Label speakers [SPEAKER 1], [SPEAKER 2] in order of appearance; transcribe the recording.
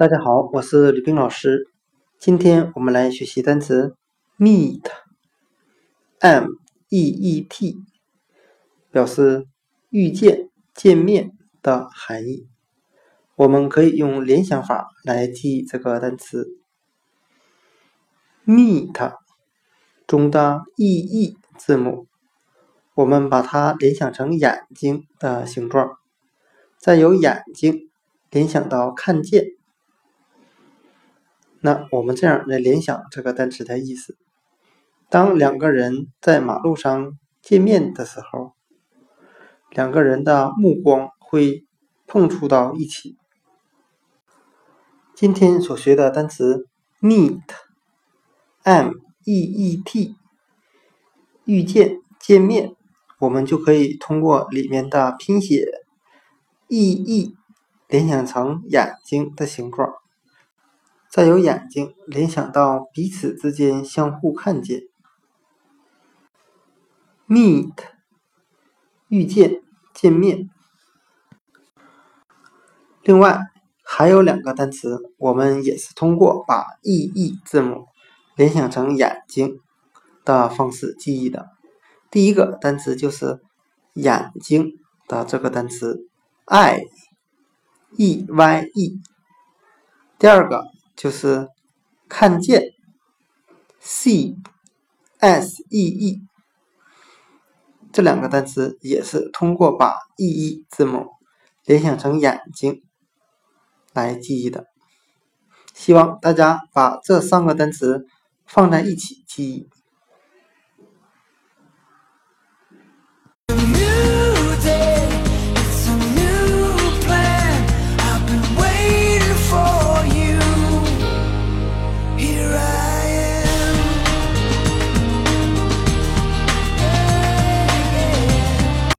[SPEAKER 1] 大家好，我是吕冰老师。今天我们来学习单词 meet，m e e t，表示遇见、见面的含义。我们可以用联想法来记这个单词 meet 中的 e e 字母，我们把它联想成眼睛的形状，再由眼睛联想到看见。那我们这样来联想这个单词的意思：当两个人在马路上见面的时候，两个人的目光会碰触到一起。今天所学的单词 meet，m e e t，遇见、见面，我们就可以通过里面的拼写 e e 联想成眼睛的形状。再由眼睛联想到彼此之间相互看见，meet 遇见见面。另外还有两个单词，我们也是通过把 e e 字母联想成眼睛的方式记忆的。第一个单词就是眼睛的这个单词，eye e y e。第二个。就是看见，see s e e 这两个单词也是通过把 e e 字母联想成眼睛来记忆的。希望大家把这三个单词放在一起记忆。